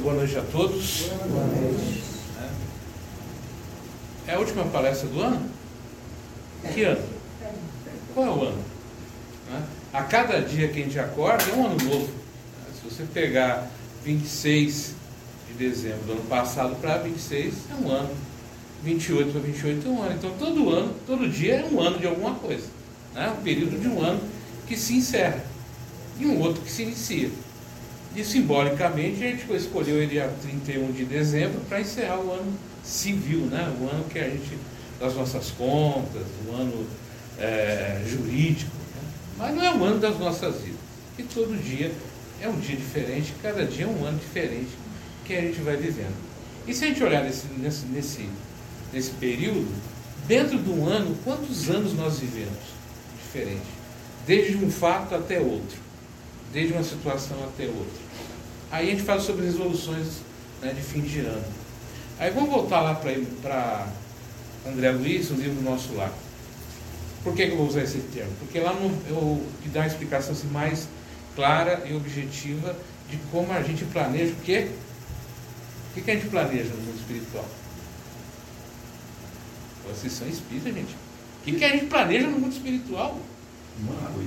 boa noite a todos. Boa noite. É a última palestra do ano? Que ano? Qual é o ano? Né? A cada dia que a gente acorda é um ano novo. Se você pegar 26 de dezembro do ano passado para 26, é um ano. 28 para 28 é um ano. Então todo ano, todo dia é um ano de alguma coisa. Né? Um período de um ano que se encerra e um outro que se inicia. E simbolicamente a gente escolheu o dia 31 de dezembro para encerrar o ano civil, né? o ano que a gente, das nossas contas, o ano é, jurídico. Né? Mas não é o ano das nossas vidas. E todo dia é um dia diferente, cada dia é um ano diferente que a gente vai vivendo. E se a gente olhar nesse, nesse, nesse, nesse período, dentro de um ano, quantos anos nós vivemos diferente? Desde um fato até outro desde uma situação até outra. Aí a gente fala sobre resoluções né, de fim de ano. Aí vamos voltar lá para André Luiz, um livro nosso lá. Por que, que eu vou usar esse termo? Porque lá no, eu que dá uma explicação assim, mais clara e objetiva de como a gente planeja o quê? O que, que a gente planeja no mundo espiritual? Vocês são espíritas, gente. O que, que a gente planeja no mundo espiritual?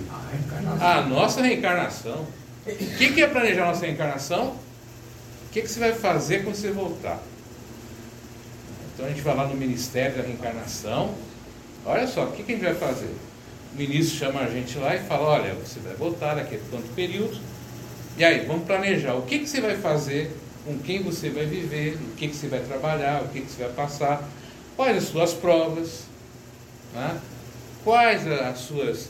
A reencarnação. A nossa reencarnação. O que, que é planejar a nossa reencarnação? O que, que você vai fazer quando você voltar? Então a gente vai lá no Ministério da Reencarnação. Olha só, o que, que a gente vai fazer? O ministro chama a gente lá e fala: olha, você vai voltar daqui a tanto período. E aí, vamos planejar. O que, que você vai fazer? Com quem você vai viver? O que, que você vai trabalhar? O que, que você vai passar? Quais as suas provas? Né? Quais as suas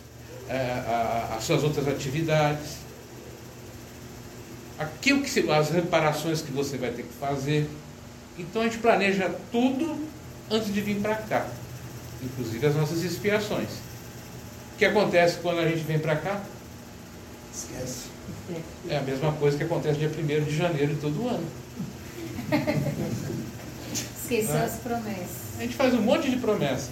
as suas outras atividades, aquilo que as reparações que você vai ter que fazer. Então a gente planeja tudo antes de vir para cá, inclusive as nossas expiações. O que acontece quando a gente vem para cá? Esquece. É a mesma coisa que acontece dia 1 de janeiro de todo ano. Esqueceu é? as promessas. A gente faz um monte de promessas.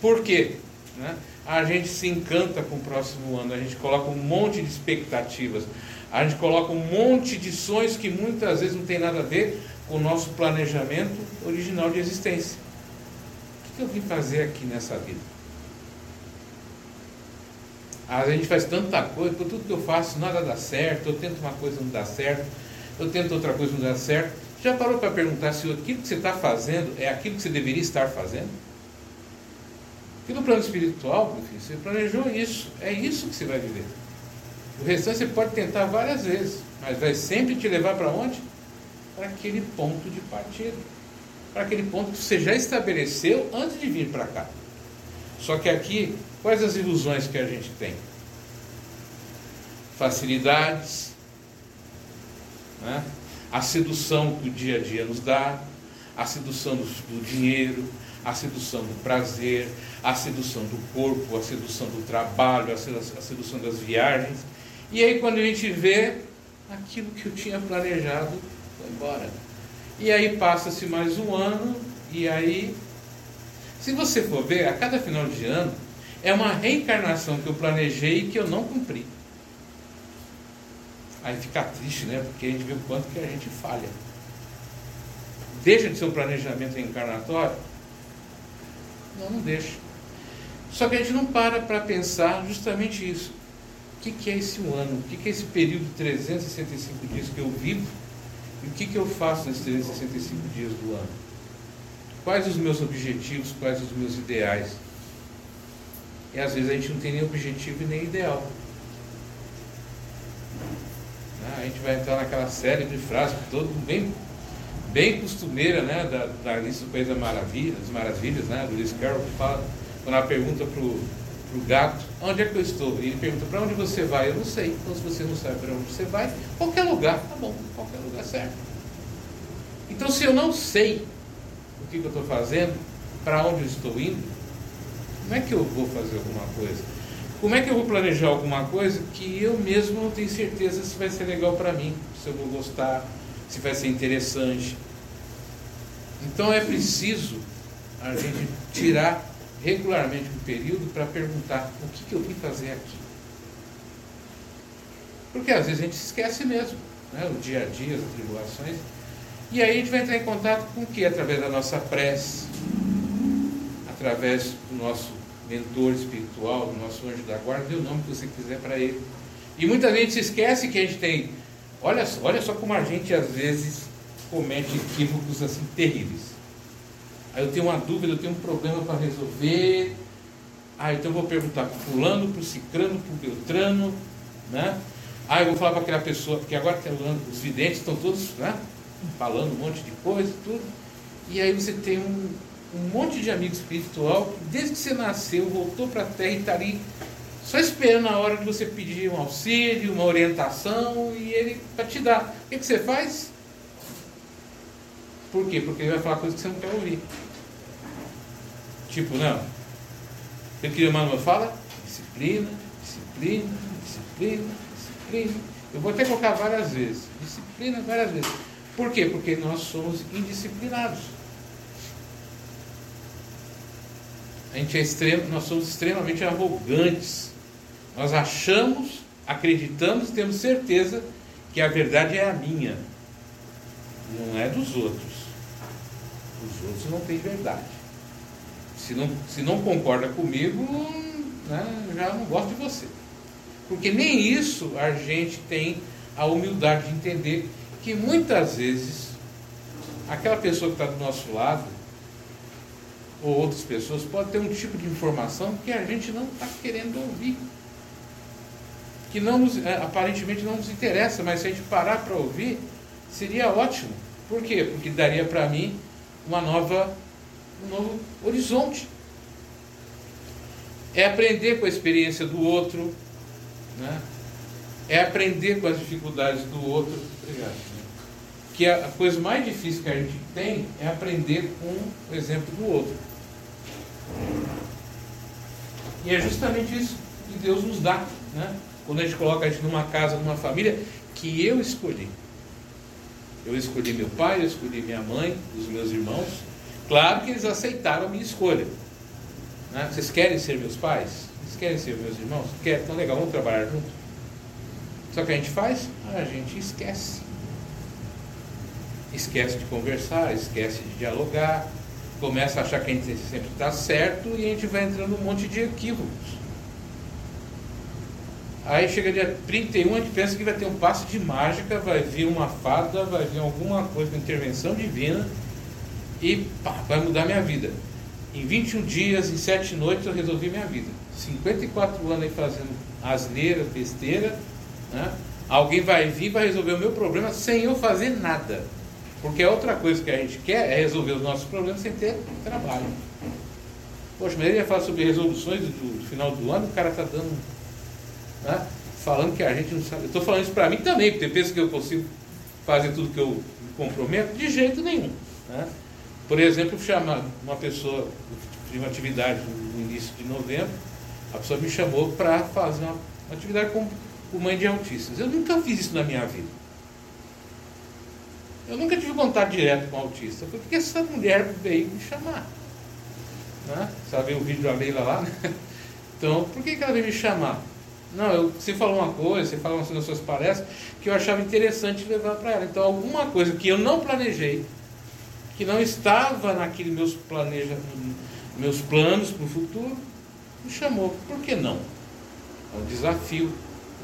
Por quê? Né? A gente se encanta com o próximo ano, a gente coloca um monte de expectativas, a gente coloca um monte de sonhos que muitas vezes não tem nada a ver com o nosso planejamento original de existência. O que eu vim fazer aqui nessa vida? A gente faz tanta coisa, por tudo que eu faço nada dá certo, eu tento uma coisa não dá certo, eu tento outra coisa não dá certo. Já parou para perguntar se aquilo que você está fazendo é aquilo que você deveria estar fazendo? Porque no plano espiritual, meu filho, você planejou isso, é isso que você vai viver. O restante você pode tentar várias vezes, mas vai sempre te levar para onde? Para aquele ponto de partida. Para aquele ponto que você já estabeleceu antes de vir para cá. Só que aqui, quais as ilusões que a gente tem? Facilidades, né? a sedução que o dia a dia nos dá, a sedução do, do dinheiro, a sedução do prazer, a sedução do corpo, a sedução do trabalho, a sedução das viagens. E aí, quando a gente vê, aquilo que eu tinha planejado foi embora. E aí passa-se mais um ano, e aí, se você for ver, a cada final de ano, é uma reencarnação que eu planejei e que eu não cumpri. Aí fica triste, né? Porque a gente vê o quanto que a gente falha. Deixa de ser um planejamento reencarnatório não, não deixa. Só que a gente não para para pensar justamente isso. O que, que é esse um ano? O que, que é esse período de 365 dias que eu vivo? E o que, que eu faço nesses 365 dias do ano? Quais os meus objetivos? Quais os meus ideais? E às vezes a gente não tem nem objetivo e nem ideal. Ah, a gente vai entrar naquela série de frases todo bem bem costumeira né, da, da do País das Maravilhas, Maravilhas né, do Lewis Carroll, que fala, quando ela pergunta para o gato, onde é que eu estou? E ele pergunta, para onde você vai? Eu não sei. Então, se você não sabe para onde você vai, qualquer lugar, tá bom, qualquer lugar certo. Então, se eu não sei o que, que eu estou fazendo, para onde eu estou indo, como é que eu vou fazer alguma coisa? Como é que eu vou planejar alguma coisa que eu mesmo não tenho certeza se vai ser legal para mim, se eu vou gostar, se vai ser interessante. Então é preciso a gente tirar regularmente um período para perguntar o que, que eu vim fazer aqui. Porque às vezes a gente esquece mesmo, né? o dia a dia, as atribulações. E aí a gente vai entrar em contato com o que? Através da nossa prece, através do nosso mentor espiritual, do nosso anjo da guarda, dê o nome que você quiser para ele. E muita gente se esquece que a gente tem. Olha, olha só como a gente às vezes comete equívocos assim terríveis. Aí eu tenho uma dúvida, eu tenho um problema para resolver. Ah, então eu vou perguntar para fulano, para o cicrano, para o beltrano, né? Ah, eu vou falar para aquela pessoa, porque agora tá os videntes estão todos né, falando um monte de coisa, tudo. E aí você tem um, um monte de amigo espiritual que desde que você nasceu, voltou para a Terra e está ali só esperando a hora de você pedir um auxílio, uma orientação e ele para te dar. O que, que você faz? Por quê? Porque ele vai falar coisas que você não quer ouvir. Tipo, não. O que o Emmanuel fala? Disciplina, disciplina, disciplina, disciplina. Eu vou até colocar várias vezes. Disciplina várias vezes. Por quê? Porque nós somos indisciplinados. A gente é extremo, nós somos extremamente arrogantes. Nós achamos, acreditamos, temos certeza que a verdade é a minha, não é dos outros. Os outros não têm verdade. Se não, se não concorda comigo, né, já não gosto de você. Porque nem isso a gente tem a humildade de entender que muitas vezes aquela pessoa que está do nosso lado, ou outras pessoas, pode ter um tipo de informação que a gente não está querendo ouvir. Que não nos, é, aparentemente não nos interessa, mas se a gente parar para ouvir, seria ótimo. Por quê? Porque daria para mim uma nova, um novo horizonte. É aprender com a experiência do outro, né? é aprender com as dificuldades do outro. Obrigado. Que a coisa mais difícil que a gente tem é aprender com o exemplo do outro. E é justamente isso que Deus nos dá, né? Quando a gente coloca a gente numa casa, numa família, que eu escolhi. Eu escolhi meu pai, eu escolhi minha mãe, os meus irmãos. Claro que eles aceitaram a minha escolha. Né? Vocês querem ser meus pais? Vocês querem ser meus irmãos? Querem? Então legal, vamos trabalhar junto. Só que a gente faz? A gente esquece. Esquece de conversar, esquece de dialogar, começa a achar que a gente sempre está certo e a gente vai entrando num monte de equívocos. Aí chega dia 31, a gente pensa que vai ter um passo de mágica, vai vir uma fada, vai vir alguma coisa, uma intervenção divina e pá, vai mudar minha vida. Em 21 dias, em 7 noites, eu resolvi minha vida. 54 anos aí fazendo asneira, besteira. Né? Alguém vai vir e vai resolver o meu problema sem eu fazer nada. Porque a outra coisa que a gente quer é resolver os nossos problemas sem ter trabalho. Poxa, mas ele ia falar sobre resoluções do, do final do ano, o cara está dando né? falando que a gente não sabe. Eu estou falando isso para mim também, porque pensa que eu consigo fazer tudo que eu me comprometo? De jeito nenhum. Né? Por exemplo, chamar uma pessoa de uma atividade no início de novembro, a pessoa me chamou para fazer uma, atividade com, com mãe de autistas. Eu nunca fiz isso na minha vida. Eu nunca tive contato direto com autista. Foi porque essa mulher veio me chamar. Né? Sabe o vídeo da Leila lá? Né? Então, por que, que ela veio me chamar? Não, eu, você falou uma coisa, você falou assim nas suas palestras, que eu achava interessante levar para ela. Então, alguma coisa que eu não planejei, que não estava naqueles meus, planeja, meus planos para o futuro, me chamou. Por que não? É um desafio,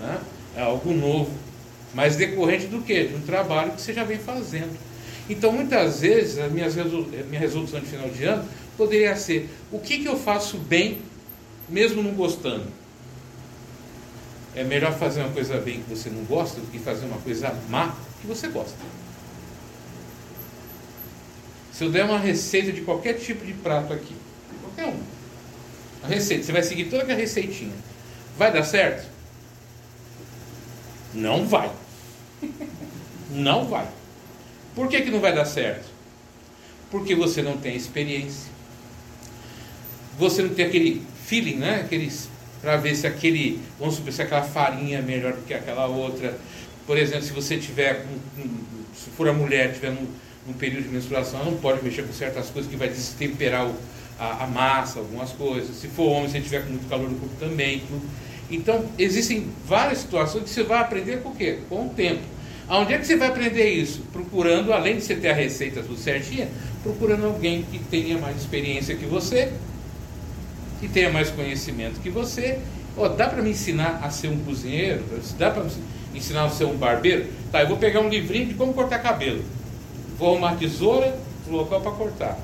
né? é algo novo, mas decorrente do quê? De um trabalho que você já vem fazendo. Então, muitas vezes, a minha resolução de final de ano poderia ser: o que, que eu faço bem, mesmo não gostando? É melhor fazer uma coisa bem que você não gosta do que fazer uma coisa má que você gosta. Se eu der uma receita de qualquer tipo de prato aqui, qualquer um, a receita, você vai seguir toda aquela receitinha, vai dar certo? Não vai. Não vai. Por que, que não vai dar certo? Porque você não tem experiência. Você não tem aquele feeling, né? Aqueles para ver se aquele, vamos supor, se aquela farinha é melhor do que aquela outra. Por exemplo, se você tiver, se for a mulher, tiver num, período de menstruação, não pode mexer com certas coisas que vai destemperar o, a, a, massa, algumas coisas. Se for homem, se tiver com muito calor no corpo também. Então, existem várias situações que você vai aprender com o quê? Com o tempo. Aonde é que você vai aprender isso? Procurando, além de você ter a receita tudo certinha, procurando alguém que tenha mais experiência que você, que tenha mais conhecimento que você. Oh, dá para me ensinar a ser um cozinheiro? Dá para me ensinar a ser um barbeiro? Tá, eu vou pegar um livrinho de como cortar cabelo. Vou arrumar tesoura no local para cortar.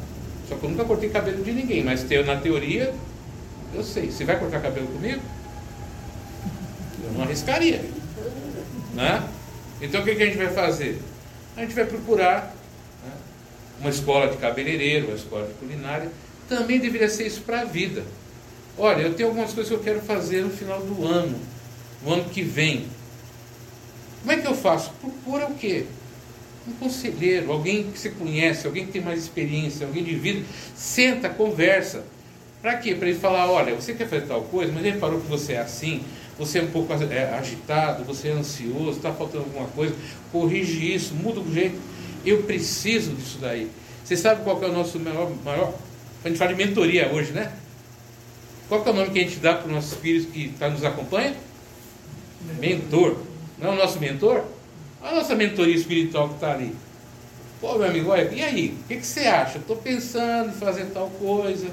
Só que eu nunca cortei cabelo de ninguém, mas na teoria eu sei. Você vai cortar cabelo comigo? Eu não arriscaria. Né? Então o que, que a gente vai fazer? A gente vai procurar né, uma escola de cabeleireiro, uma escola de culinária. Também deveria ser isso para a vida. Olha, eu tenho algumas coisas que eu quero fazer no final do ano, no ano que vem. Como é que eu faço? Procura o quê? Um conselheiro, alguém que você conhece, alguém que tem mais experiência, alguém de vida. Senta, conversa. Para quê? Para ele falar, olha, você quer fazer tal coisa, mas ele reparou que você é assim, você é um pouco é, agitado, você é ansioso, está faltando alguma coisa, corrige isso, muda o jeito. Eu preciso disso daí. Você sabe qual é o nosso maior, maior. A gente fala de mentoria hoje, né? Qual é o nome que a gente dá para os nossos filhos que tá, nos acompanha? Mentor. Não é o nosso mentor? A nossa mentoria espiritual que está ali. Pô, meu amigo, olha, e aí? O que, que você acha? Estou pensando em fazer tal coisa.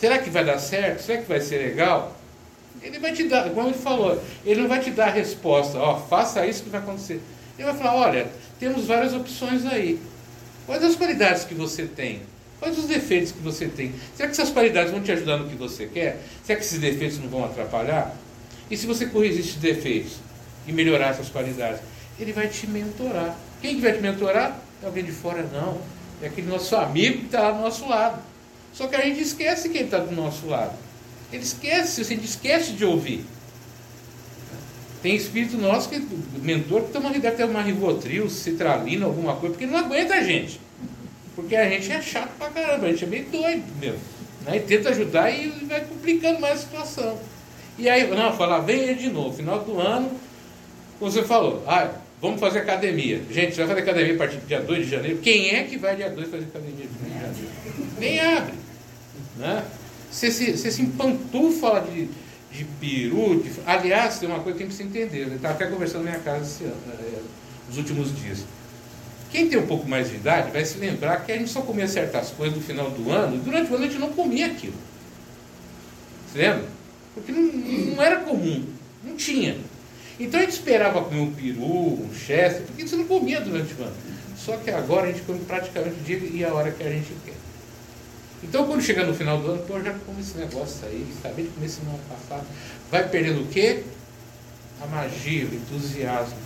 Será que vai dar certo? Será que vai ser legal? Ele vai te dar, como ele falou, ele não vai te dar a resposta, ó, faça isso que vai acontecer. Ele vai falar, olha, temos várias opções aí. Quais as qualidades que você tem? Quais os defeitos que você tem? Será que essas qualidades vão te ajudar no que você quer? Será que esses defeitos não vão atrapalhar? E se você corrigir esses defeitos e melhorar essas qualidades, ele vai te mentorar. Quem que vai te mentorar? É alguém de fora? Não. É aquele nosso amigo que está lá do nosso lado. Só que a gente esquece quem está do nosso lado. Ele esquece, a gente esquece de ouvir. Tem espírito nosso que, mentor, que toma, deve ter uma rivotril, citralina, alguma coisa, porque não aguenta a gente. Porque a gente é chato pra caramba, a gente é meio doido mesmo. Né? E tenta ajudar e vai complicando mais a situação. E aí, não, falar, vem de novo, final do ano, você falou, ah, vamos fazer academia. Gente, você vai fazer academia a partir do dia 2 de janeiro. Quem é que vai dia 2 fazer academia? Nem abre. Né? Você se, você se de, de peru. De... Aliás, tem uma coisa que tem que se entender. Eu estava até conversando na minha casa esse ano, é, nos últimos dias. Quem tem um pouco mais de idade vai se lembrar que a gente só comia certas coisas no final do ano, e durante o ano a gente não comia aquilo. Você lembra? Porque não, não era comum, não tinha. Então a gente esperava comer um peru, um chester, porque você não comia durante o ano. Só que agora a gente come praticamente o dia e a hora que a gente quer. Então, quando chegar no final do ano, pô, já comi esse negócio aí, acabei de comer semana passada. Vai perdendo o quê? A magia, o entusiasmo.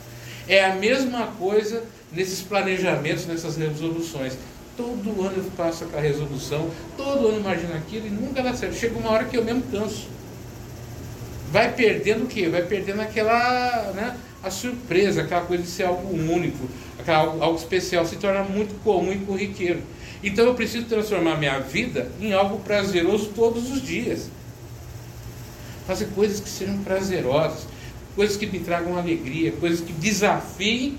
É a mesma coisa nesses planejamentos, nessas resoluções. Todo ano eu faço aquela resolução, todo ano imagino aquilo e nunca dá certo. Chega uma hora que eu mesmo canso. Vai perdendo o quê? Vai perdendo aquela, né, a surpresa, aquela coisa de ser algo único, aquela, algo, algo especial, se torna muito comum e corriqueiro. Então eu preciso transformar minha vida em algo prazeroso todos os dias. Fazer coisas que sejam prazerosas, coisas que me tragam alegria, coisas que desafiem.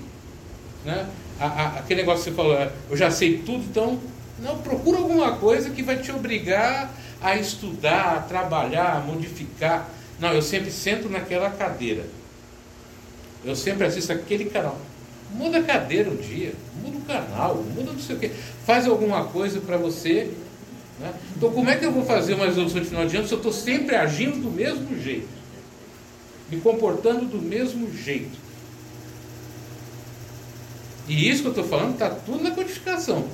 Né? A, a, aquele negócio que você falou, eu já sei tudo, então não procura alguma coisa que vai te obrigar a estudar, a trabalhar, a modificar. Não, eu sempre sento naquela cadeira. Eu sempre assisto aquele canal. Muda a cadeira um dia, muda o canal, muda não sei o quê. Faz alguma coisa para você. Né? Então, como é que eu vou fazer uma resolução de final de ano se eu estou sempre agindo do mesmo jeito? Me comportando do mesmo jeito. E isso que eu estou falando está tudo na codificação.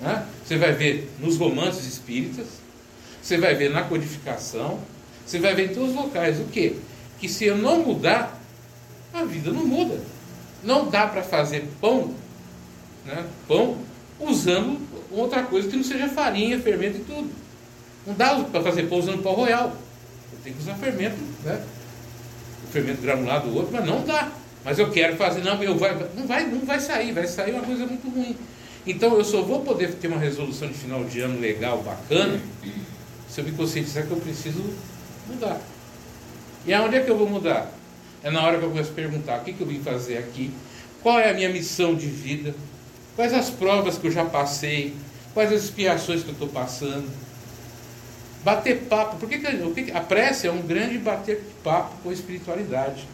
Né? Você vai ver nos romances espíritas, você vai ver na codificação, você vai ver em todos os locais. O quê? Que se eu não mudar, a vida não muda. Não dá para fazer pão, né, pão usando outra coisa que não seja farinha, fermento e tudo. Não dá para fazer pão usando pão royal. Tem que usar fermento, né? O fermento granulado outro, mas não dá. Mas eu quero fazer, não, eu vai, não vai, não vai sair, vai sair uma coisa muito ruim. Então eu só vou poder ter uma resolução de final de ano legal, bacana, se eu me conscientizar que eu preciso mudar. E aonde é que eu vou mudar? É na hora que eu começo a perguntar: o que, que eu vim fazer aqui? Qual é a minha missão de vida? Quais as provas que eu já passei? Quais as expiações que eu estou passando? Bater papo. Por que, que, a prece é um grande bater papo com a espiritualidade?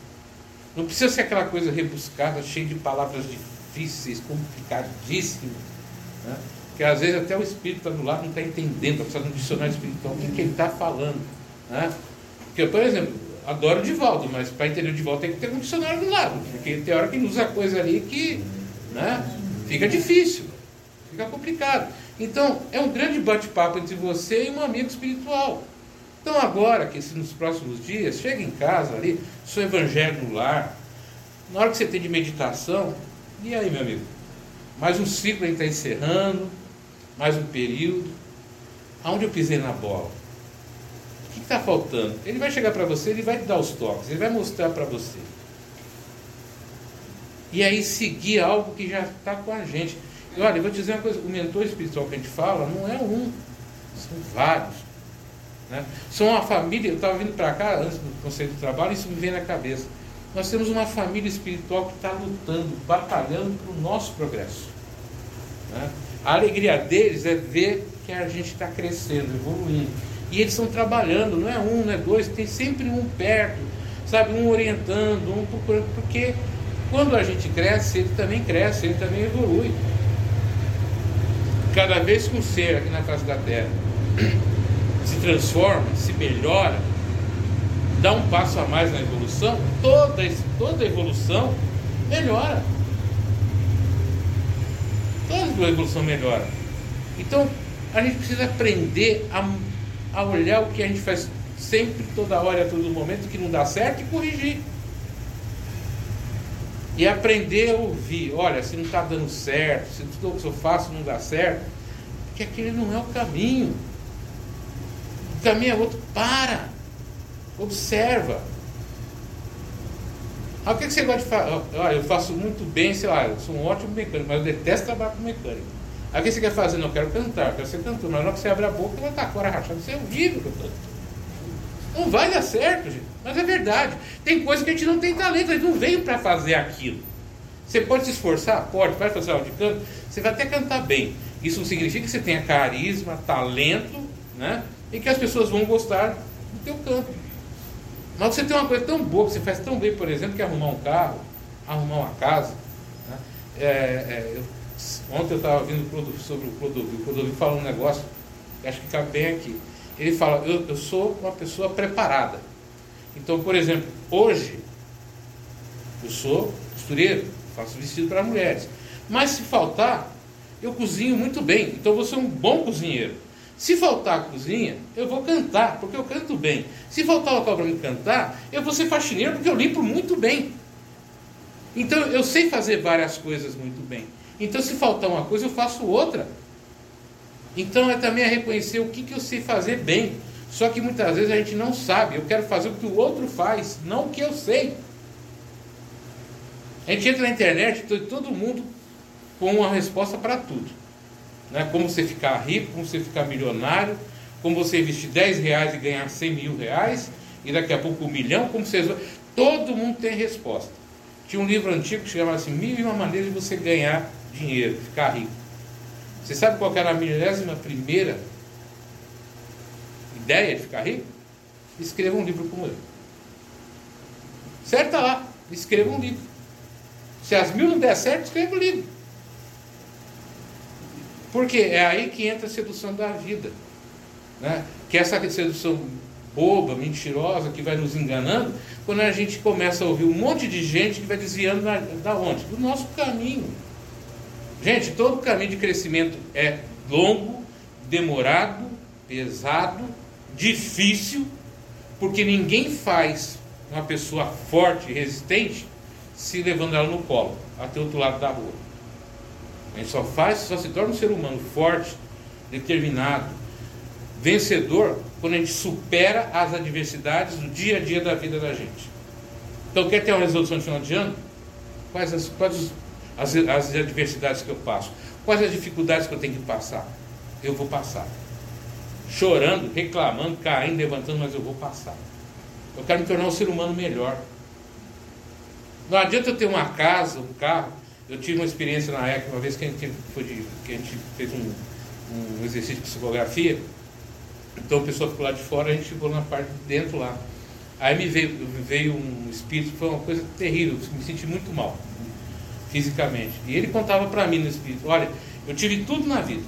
Não precisa ser aquela coisa rebuscada, cheia de palavras difíceis, complicadíssimas. Né? Que às vezes até o espírito está do lado não está entendendo, está precisando de um dicionário espiritual, o que, que ele está falando. Né? Porque, por exemplo, adoro o Divaldo, mas para entender o Divaldo tem que ter um dicionário do lado, porque tem hora que usa coisa ali que né, fica difícil, fica complicado. Então, é um grande bate-papo entre você e um amigo espiritual. Então, agora, que nos próximos dias, chega em casa ali, seu evangelho no lar, na hora que você tem de meditação, e aí, meu amigo? Mais um ciclo gente está encerrando, mais um período. Aonde eu pisei na bola? O que está faltando? Ele vai chegar para você, ele vai te dar os toques, ele vai mostrar para você. E aí seguir algo que já está com a gente. E olha, eu vou te dizer uma coisa, o mentor espiritual que a gente fala não é um, são vários. Né? São uma família, eu estava vindo para cá antes do Conselho de Trabalho, isso me veio na cabeça. Nós temos uma família espiritual que está lutando, batalhando para o nosso progresso. Né? A alegria deles é ver que a gente está crescendo, evoluindo. E eles estão trabalhando, não é um, não é dois, tem sempre um perto, sabe? Um orientando, um procurando, porque quando a gente cresce, ele também cresce, ele também evolui. Cada vez que um ser aqui na face da Terra transforma, se melhora, dá um passo a mais na evolução, toda, toda evolução melhora. Toda evolução melhora. Então, a gente precisa aprender a, a olhar o que a gente faz sempre, toda hora, a todo momento, que não dá certo e corrigir. E aprender a ouvir, olha, se não está dando certo, se tudo que eu faço não dá certo, porque aquele não é o caminho. O caminho é outro. Para! Observa. Ah, o que, você gosta de fazer? Ah, eu faço muito bem, sei lá, eu sou um ótimo mecânico, mas eu detesto trabalhar com mecânico. Aí o que você quer fazer? Não, eu quero cantar, eu quero ser cantor, mas na hora que você abre a boca, vai estar a rachada, você é horrível cantando. Não vai dar certo, gente. Mas é verdade. Tem coisa que a gente não tem talento, a gente não veio para fazer aquilo. Você pode se esforçar? Pode, vai fazer aula de canto, você vai até cantar bem. Isso não significa que você tenha carisma, talento, né? E que as pessoas vão gostar do teu canto. Mas você tem uma coisa tão boa, que você faz tão bem, por exemplo, que é arrumar um carro, arrumar uma casa. Né? É, é, eu, ontem eu estava ouvindo sobre o Clodovil. O Clodovil fala um negócio que acho que cabe bem aqui. Ele fala, eu, eu sou uma pessoa preparada. Então, por exemplo, hoje eu sou costureiro, faço vestido para mulheres. Mas se faltar, eu cozinho muito bem. Então eu vou ser um bom cozinheiro. Se faltar a cozinha, eu vou cantar, porque eu canto bem. Se faltar local para me cantar, eu vou ser faxineiro, porque eu limpo muito bem. Então eu sei fazer várias coisas muito bem. Então se faltar uma coisa, eu faço outra. Então é também a reconhecer o que, que eu sei fazer bem. Só que muitas vezes a gente não sabe. Eu quero fazer o que o outro faz, não o que eu sei. A gente entra na internet todo mundo com uma resposta para tudo. Né? Como você ficar rico, como você ficar milionário, como você investir 10 reais e ganhar 100 mil reais, e daqui a pouco um milhão, como você. Todo mundo tem resposta. Tinha um livro antigo que chamava assim: Mil e uma maneiras de você ganhar dinheiro, ficar rico. Você sabe qual era a milésima primeira ideia de ficar rico? Escreva um livro como ele. Certo? Tá lá. Escreva um livro. Se as mil não der certo, escreva um livro. Porque é aí que entra a sedução da vida. Né? Que é essa sedução boba, mentirosa, que vai nos enganando, quando a gente começa a ouvir um monte de gente que vai desviando da, da onde? Do nosso caminho. Gente, todo caminho de crescimento é longo, demorado, pesado, difícil, porque ninguém faz uma pessoa forte e resistente se levando ela no colo, até o outro lado da rua. A gente só faz, só se torna um ser humano forte, determinado, vencedor, quando a gente supera as adversidades do dia a dia da vida da gente. Então, quer ter uma resolução de final de ano? Quais as, quais as, as adversidades que eu passo? Quais as dificuldades que eu tenho que passar? Eu vou passar. Chorando, reclamando, caindo, levantando, mas eu vou passar. Eu quero me tornar um ser humano melhor. Não adianta eu ter uma casa, um carro, eu tive uma experiência na época, uma vez que a gente, foi de, que a gente fez um, um exercício de psicografia, então o pessoal ficou lá de fora, a gente ficou na parte de dentro lá. Aí me veio, veio um espírito, foi uma coisa terrível, me senti muito mal, fisicamente. E ele contava para mim no espírito: olha, eu tive tudo na vida,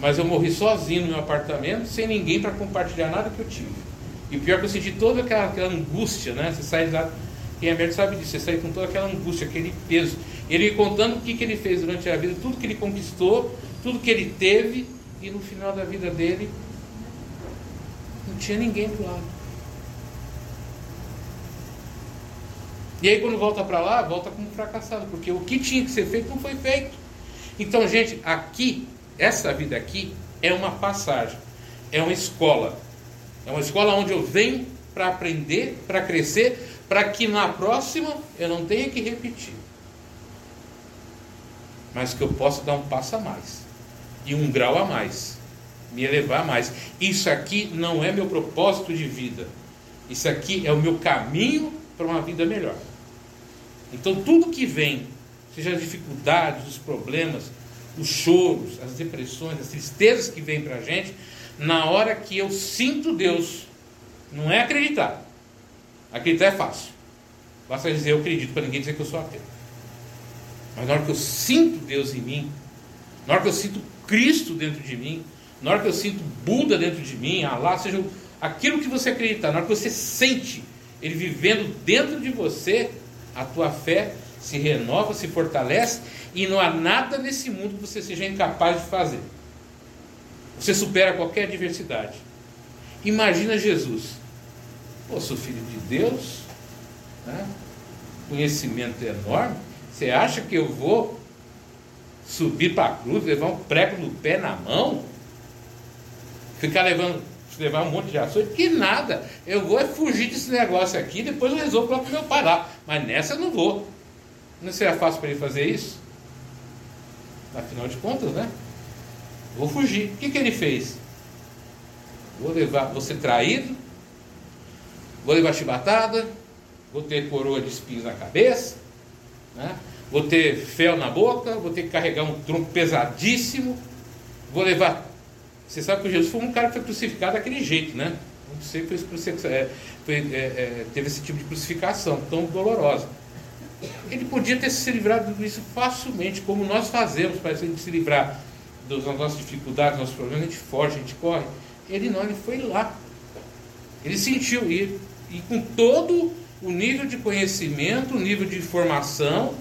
mas eu morri sozinho no meu apartamento, sem ninguém para compartilhar nada que eu tive. E o pior é que eu senti toda aquela, aquela angústia, né? Você sai lá, quem é médico sabe disso, você sai com toda aquela angústia, aquele peso. Ele contando o que, que ele fez durante a vida, tudo que ele conquistou, tudo que ele teve, e no final da vida dele não tinha ninguém do lado. E aí quando volta para lá, volta como fracassado, porque o que tinha que ser feito não foi feito. Então, gente, aqui, essa vida aqui é uma passagem, é uma escola. É uma escola onde eu venho para aprender, para crescer, para que na próxima eu não tenha que repetir. Mas que eu possa dar um passo a mais e um grau a mais, me elevar a mais. Isso aqui não é meu propósito de vida. Isso aqui é o meu caminho para uma vida melhor. Então, tudo que vem, seja as dificuldades, os problemas, os choros, as depressões, as tristezas que vêm para a gente, na hora que eu sinto Deus, não é acreditar. Acreditar é fácil. Basta dizer eu acredito para ninguém dizer que eu sou ateu. Mas na hora que eu sinto Deus em mim, na hora que eu sinto Cristo dentro de mim, na hora que eu sinto Buda dentro de mim, Allah, seja aquilo que você acredita, na hora que você sente Ele vivendo dentro de você, a tua fé se renova, se fortalece e não há nada nesse mundo que você seja incapaz de fazer. Você supera qualquer adversidade. Imagina Jesus. Pô, sou filho de Deus, né? conhecimento enorme. Você acha que eu vou subir para a cruz, levar um prego no pé na mão? Ficar levando levar um monte de ações, que nada. Eu vou é fugir desse negócio aqui, depois eu resolvo lá meu pai lá. Mas nessa eu não vou. Não seria fácil para ele fazer isso? Afinal de contas, né? Vou fugir. O que, que ele fez? Vou levar, vou ser traído, vou levar chibatada, vou ter coroa de espinhos na cabeça, né? vou ter fel na boca, vou ter que carregar um tronco pesadíssimo, vou levar você sabe que Jesus foi um cara que foi crucificado daquele jeito, né? Não sei foi, é, foi, é, é, teve esse tipo de crucificação tão dolorosa. Ele podia ter se livrado disso facilmente, como nós fazemos para se livrar das nossas dificuldades, dos nossos problemas, a gente foge, a gente corre. Ele não, ele foi lá. Ele sentiu, e, e com todo o nível de conhecimento, o nível de formação,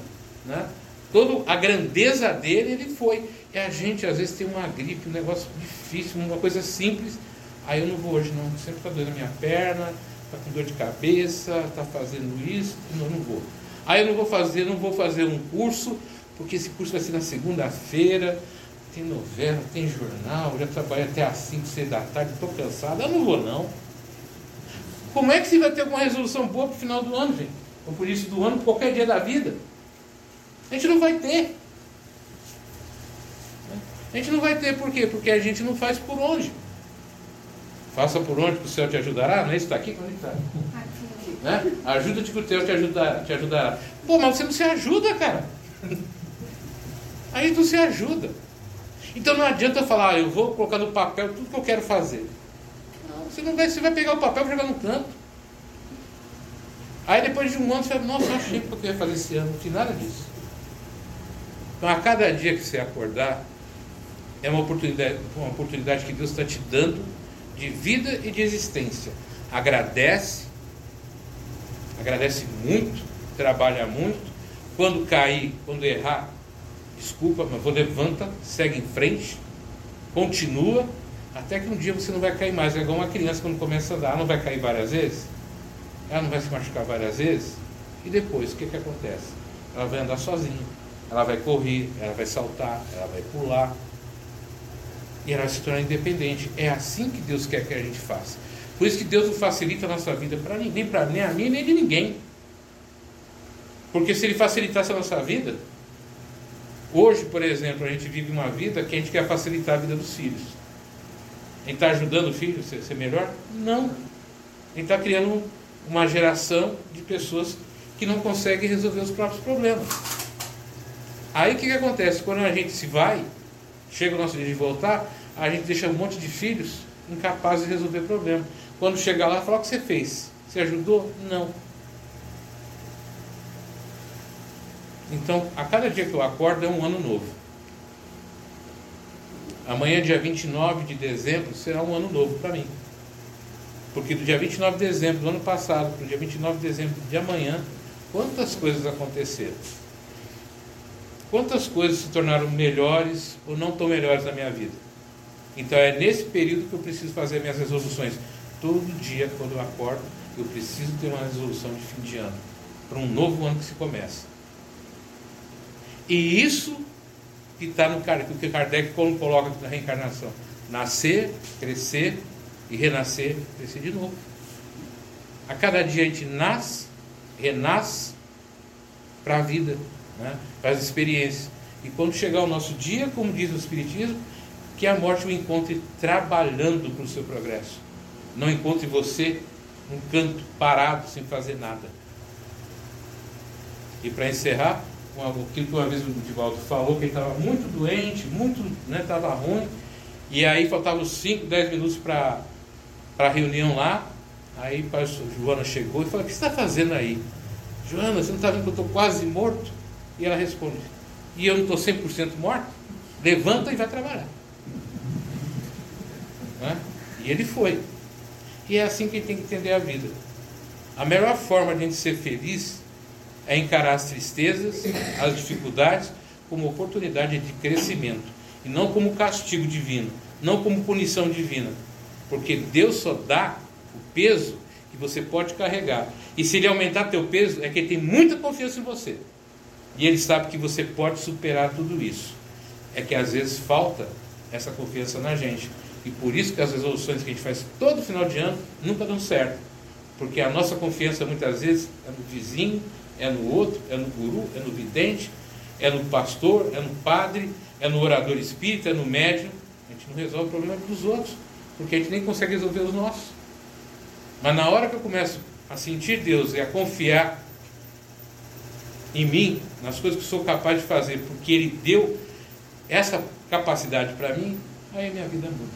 né? toda a grandeza dele, ele foi. E a gente às vezes tem uma gripe, um negócio difícil, uma coisa simples. Aí eu não vou hoje não, sempre está doendo a minha perna, está com dor de cabeça, está fazendo isso, não, não vou. Aí eu não vou fazer, não vou fazer um curso, porque esse curso vai ser na segunda-feira, tem novela, tem jornal, já trabalhei até às 5, 6 da tarde, estou cansado, eu não vou não. Como é que você vai ter alguma resolução boa para o final do ano, gente? Ou por isso do ano, qualquer dia da vida? A gente não vai ter. A gente não vai ter por quê? Porque a gente não faz por onde. Faça por onde que o céu te ajudará, não é isso? Está aqui? Onde está? Né? Ajuda-te que o teu te, ajuda, te ajudará. Pô, mas você não se ajuda, cara. Aí tu se ajuda. Então não adianta falar, ah, eu vou colocar no papel tudo que eu quero fazer. Você não vai, você vai pegar o papel e jogar no canto. Aí depois de um ano você vai, nossa, achei que eu queria fazer esse ano. Não nada disso. Então a cada dia que você acordar, é uma oportunidade, uma oportunidade que Deus está te dando de vida e de existência. Agradece, agradece muito, trabalha muito. Quando cair, quando errar, desculpa, mas vou levanta, segue em frente, continua, até que um dia você não vai cair mais. É igual uma criança quando começa a andar, ela não vai cair várias vezes, ela não vai se machucar várias vezes, e depois o que, que acontece? Ela vai andar sozinha, ela vai correr, ela vai saltar, ela vai pular, e ela se tornar independente. É assim que Deus quer que a gente faça. Por isso que Deus não facilita a nossa vida para ninguém, para nem a mim, nem de ninguém. Porque se Ele facilitasse a nossa vida, hoje, por exemplo, a gente vive uma vida que a gente quer facilitar a vida dos filhos. Gente está ajudando o filho a ser, melhor? Não. Gente está criando uma geração de pessoas que não conseguem resolver os próprios problemas. Aí o que, que acontece? Quando a gente se vai, chega o nosso dia de voltar, a gente deixa um monte de filhos incapazes de resolver problema. Quando chegar lá, falar o que você fez. Você ajudou? Não. Então, a cada dia que eu acordo é um ano novo. Amanhã, dia 29 de dezembro, será um ano novo para mim. Porque do dia 29 de dezembro do ano passado para o dia 29 de dezembro de amanhã, quantas coisas aconteceram? Quantas coisas se tornaram melhores ou não tão melhores na minha vida? Então é nesse período que eu preciso fazer minhas resoluções. Todo dia, quando eu acordo, eu preciso ter uma resolução de fim de ano, para um novo ano que se começa. E isso que está no que Kardec coloca na reencarnação: nascer, crescer e renascer, crescer de novo. A cada dia a gente nasce, renasce para a vida, né? para as experiências. E quando chegar o nosso dia, como diz o Espiritismo, que a morte o encontre trabalhando para o seu progresso. Não encontre você um canto parado sem fazer nada. E para encerrar, aquilo que uma vez o Divaldo falou, que ele estava muito doente, muito, né, estava ruim, e aí faltavam 5, 10 minutos para a reunião lá. Aí a Joana chegou e falou: O que você está fazendo aí? Joana, você não está vendo que eu estou quase morto? E ela responde: E eu não estou 100% morto? Levanta e vai trabalhar. Né? E ele foi. E é assim que tem que entender a vida. A melhor forma de a gente ser feliz é encarar as tristezas, as dificuldades, como oportunidade de crescimento. E não como castigo divino, não como punição divina. Porque Deus só dá o peso que você pode carregar. E se ele aumentar teu peso, é que ele tem muita confiança em você. E ele sabe que você pode superar tudo isso. É que às vezes falta essa confiança na gente. E por isso que as resoluções que a gente faz todo final de ano nunca dão certo. Porque a nossa confiança muitas vezes é no vizinho, é no outro, é no guru, é no vidente, é no pastor, é no padre, é no orador espírita, é no médium. A gente não resolve o problema dos outros, porque a gente nem consegue resolver os nossos. Mas na hora que eu começo a sentir Deus e a confiar em mim, nas coisas que sou capaz de fazer, porque Ele deu essa capacidade para mim, aí minha vida muda.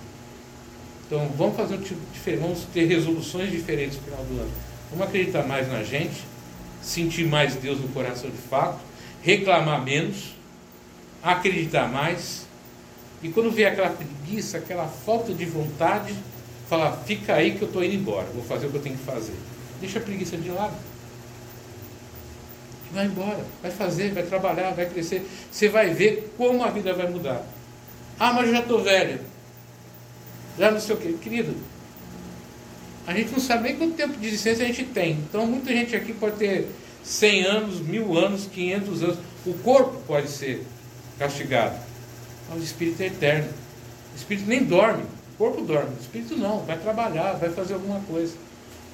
Então vamos fazer um tipo diferente, vamos ter resoluções diferentes no final do ano. Vamos acreditar mais na gente, sentir mais Deus no coração de fato, reclamar menos, acreditar mais. E quando vier aquela preguiça, aquela falta de vontade, falar, fica aí que eu estou indo embora, vou fazer o que eu tenho que fazer. Deixa a preguiça de lado. Vai embora, vai fazer, vai trabalhar, vai crescer. Você vai ver como a vida vai mudar. Ah, mas eu já estou velho já não sei o quê. Querido, a gente não sabe nem quanto tempo de licença a gente tem. Então, muita gente aqui pode ter 100 anos, mil anos, 500 anos. O corpo pode ser castigado, mas o espírito é eterno. O espírito nem dorme, o corpo dorme, o espírito não, vai trabalhar, vai fazer alguma coisa.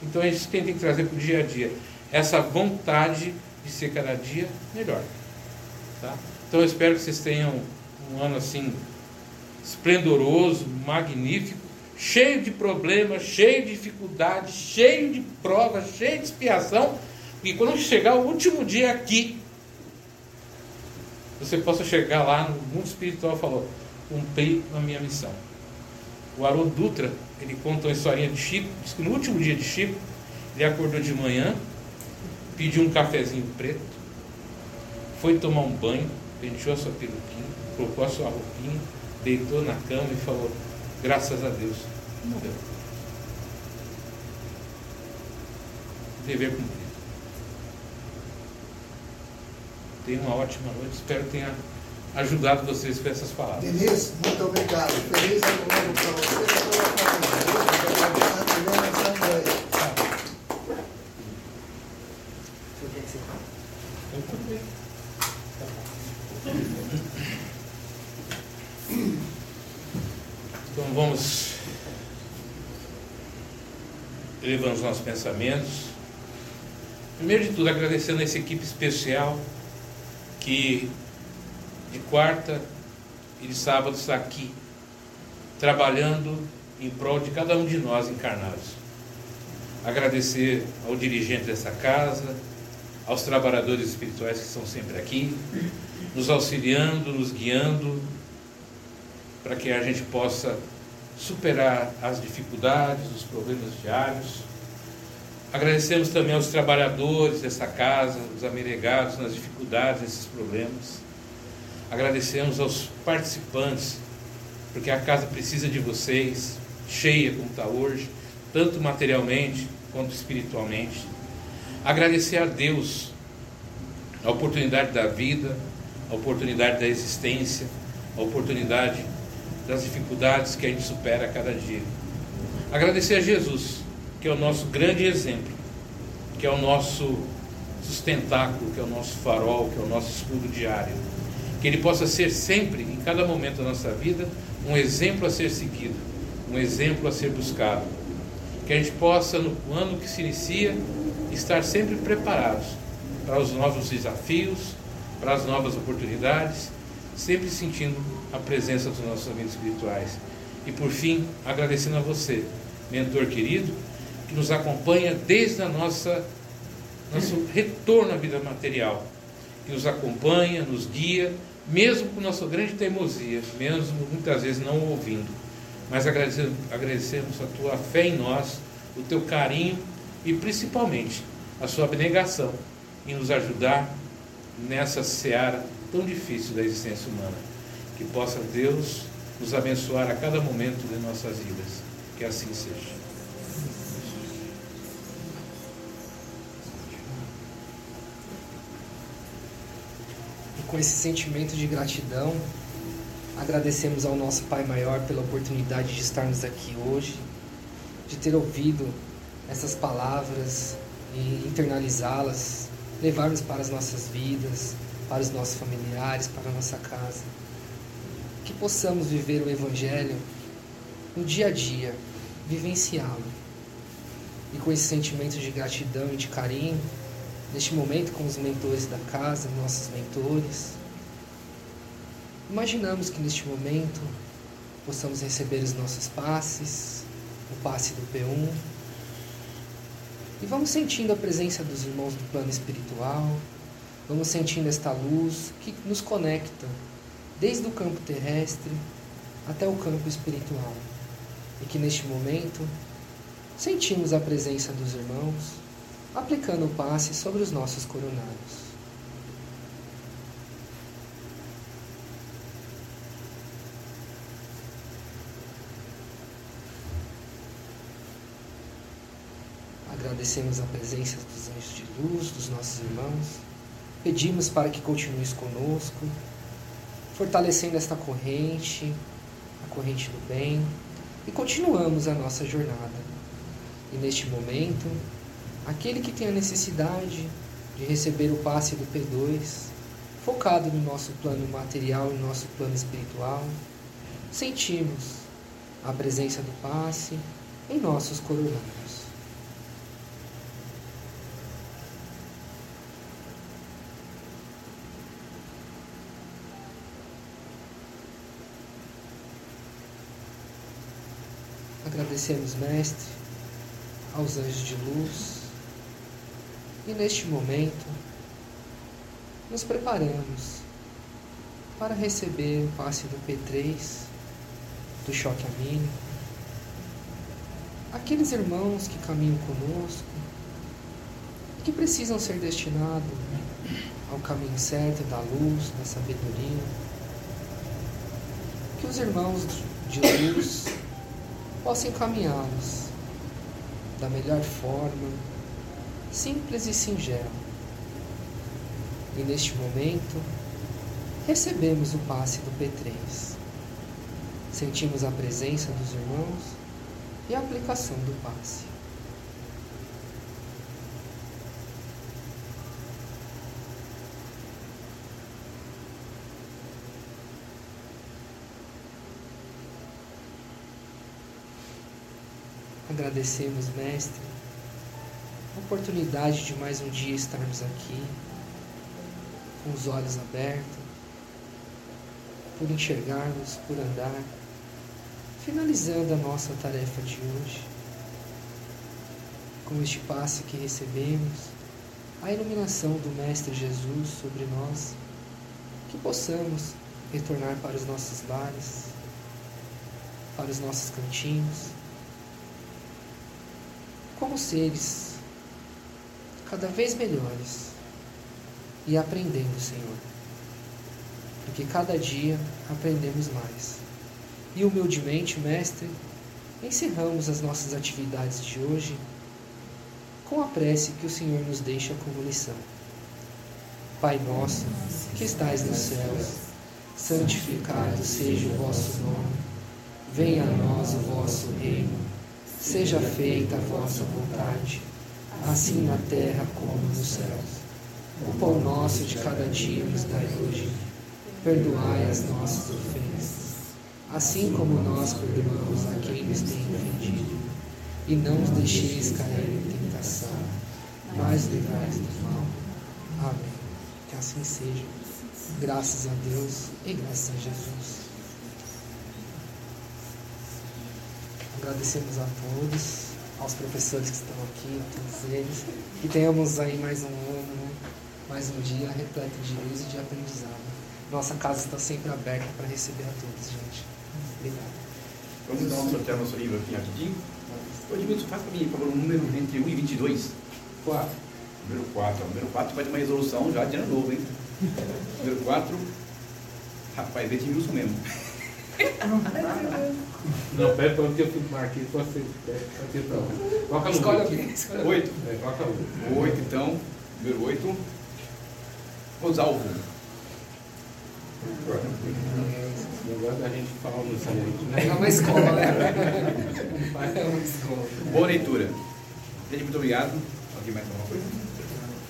Então, a gente tem que trazer para o dia a dia essa vontade de ser cada dia melhor. Tá? Então, eu espero que vocês tenham um ano assim esplendoroso, magnífico, cheio de problemas, cheio de dificuldades, cheio de provas, cheio de expiação, e quando chegar o último dia aqui, você possa chegar lá no mundo espiritual e falar, cumpri a minha missão. O Haroldo Dutra, ele conta uma historinha de Chico, diz que no último dia de Chico, ele acordou de manhã, pediu um cafezinho preto, foi tomar um banho, penteou a sua peruquinha, colocou a sua roupinha, deitou na cama e falou: Graças a Deus, morreu. Dever cumprido. Tenha uma ótima noite. Espero que tenha ajudado vocês com essas palavras. Denise, muito obrigado. Feliz ano novo para você e para a família. vamos elevando os nossos pensamentos. Primeiro de tudo, agradecendo a essa equipe especial que de quarta e de sábado está aqui, trabalhando em prol de cada um de nós encarnados. Agradecer ao dirigente dessa casa, aos trabalhadores espirituais que estão sempre aqui, nos auxiliando, nos guiando, para que a gente possa superar as dificuldades, os problemas diários. Agradecemos também aos trabalhadores dessa casa, os ameregados nas dificuldades, nesses problemas. Agradecemos aos participantes, porque a casa precisa de vocês, cheia como está hoje, tanto materialmente quanto espiritualmente. Agradecer a Deus a oportunidade da vida, a oportunidade da existência, a oportunidade das dificuldades que a gente supera a cada dia. Agradecer a Jesus, que é o nosso grande exemplo, que é o nosso sustentáculo, que é o nosso farol, que é o nosso escudo diário. Que ele possa ser sempre, em cada momento da nossa vida, um exemplo a ser seguido, um exemplo a ser buscado. Que a gente possa, no ano que se inicia, estar sempre preparados para os novos desafios, para as novas oportunidades, sempre sentindo a presença dos nossos amigos espirituais. E por fim, agradecendo a você, mentor querido, que nos acompanha desde a nossa nosso retorno à vida material, que nos acompanha, nos guia, mesmo com nossa grande teimosia, mesmo muitas vezes não ouvindo. Mas agradecemos, agradecemos a tua fé em nós, o teu carinho e principalmente a sua abnegação em nos ajudar nessa seara tão difícil da existência humana. Que possa Deus nos abençoar a cada momento de nossas vidas. Que assim seja. E com esse sentimento de gratidão, agradecemos ao nosso Pai Maior pela oportunidade de estarmos aqui hoje, de ter ouvido essas palavras e internalizá-las, levarmos para as nossas vidas, para os nossos familiares, para a nossa casa. Que possamos viver o Evangelho no dia a dia, vivenciá-lo. E com esse sentimento de gratidão e de carinho, neste momento com os mentores da casa, nossos mentores, imaginamos que neste momento possamos receber os nossos passes, o passe do P1, e vamos sentindo a presença dos irmãos do plano espiritual, vamos sentindo esta luz que nos conecta desde o campo terrestre até o campo espiritual. E que neste momento sentimos a presença dos irmãos aplicando o passe sobre os nossos coronários. Agradecemos a presença dos anjos de luz, dos nossos irmãos. Pedimos para que continues conosco, fortalecendo esta corrente, a corrente do bem, e continuamos a nossa jornada. E neste momento, aquele que tem a necessidade de receber o passe do P2, focado no nosso plano material e no nosso plano espiritual, sentimos a presença do passe em nossos coronários. Agradecemos, Mestre, aos anjos de luz e neste momento nos preparamos para receber o passe do P3 do choque amínico. Aqueles irmãos que caminham conosco que precisam ser destinados ao caminho certo da luz, da sabedoria. Que os irmãos de luz possa encaminhá-los da melhor forma, simples e singela. E neste momento, recebemos o passe do P3. Sentimos a presença dos irmãos e a aplicação do passe. Agradecemos, Mestre, a oportunidade de mais um dia estarmos aqui, com os olhos abertos, por enxergarmos, por andar, finalizando a nossa tarefa de hoje, com este passe que recebemos, a iluminação do Mestre Jesus sobre nós, que possamos retornar para os nossos lares para os nossos cantinhos. Como seres cada vez melhores e aprendendo, Senhor. Porque cada dia aprendemos mais. E humildemente, Mestre, encerramos as nossas atividades de hoje com a prece que o Senhor nos deixa como lição. Pai nosso, que estais nos céus, santificado seja o vosso nome. Venha a nós o vosso reino. Seja feita a vossa vontade, assim na terra como nos céus. O pão nosso de cada dia nos dai hoje. Perdoai as nossas ofensas, assim como nós perdoamos a quem nos tem ofendido. E não nos deixeis cair em tentação, mas livrai do mal. Amém. Que assim seja. Graças a Deus e graças a Jesus. Agradecemos a todos, aos professores que estão aqui, a todos eles. Que tenhamos aí mais um ano, né? mais um dia repleto de luz e de aprendizado. Nossa casa está sempre aberta para receber a todos, gente. Obrigado. Vamos dar um sorteio nosso livro aqui rapidinho. Ô, Edmilson, faz para mim, por favor, o número entre 1 e 22. 4. Número 4. O número 4 vai ter uma resolução já de ano novo, hein? número 4. Rapaz, Edmilson mesmo. Não, pera para onde eu marquei, pode ser. Pode ser pra onde. Coloca no Escolhe oito. alguém. escolhe 8. É, coloca o 8, então. Número 8. Rosalvo. O negócio da gente falar no silente, né? É uma escola, né? É uma escola. Boa leitura. Gente, muito obrigado. Alguém mais alguma coisa?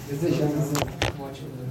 Desejamos um ótimo ano.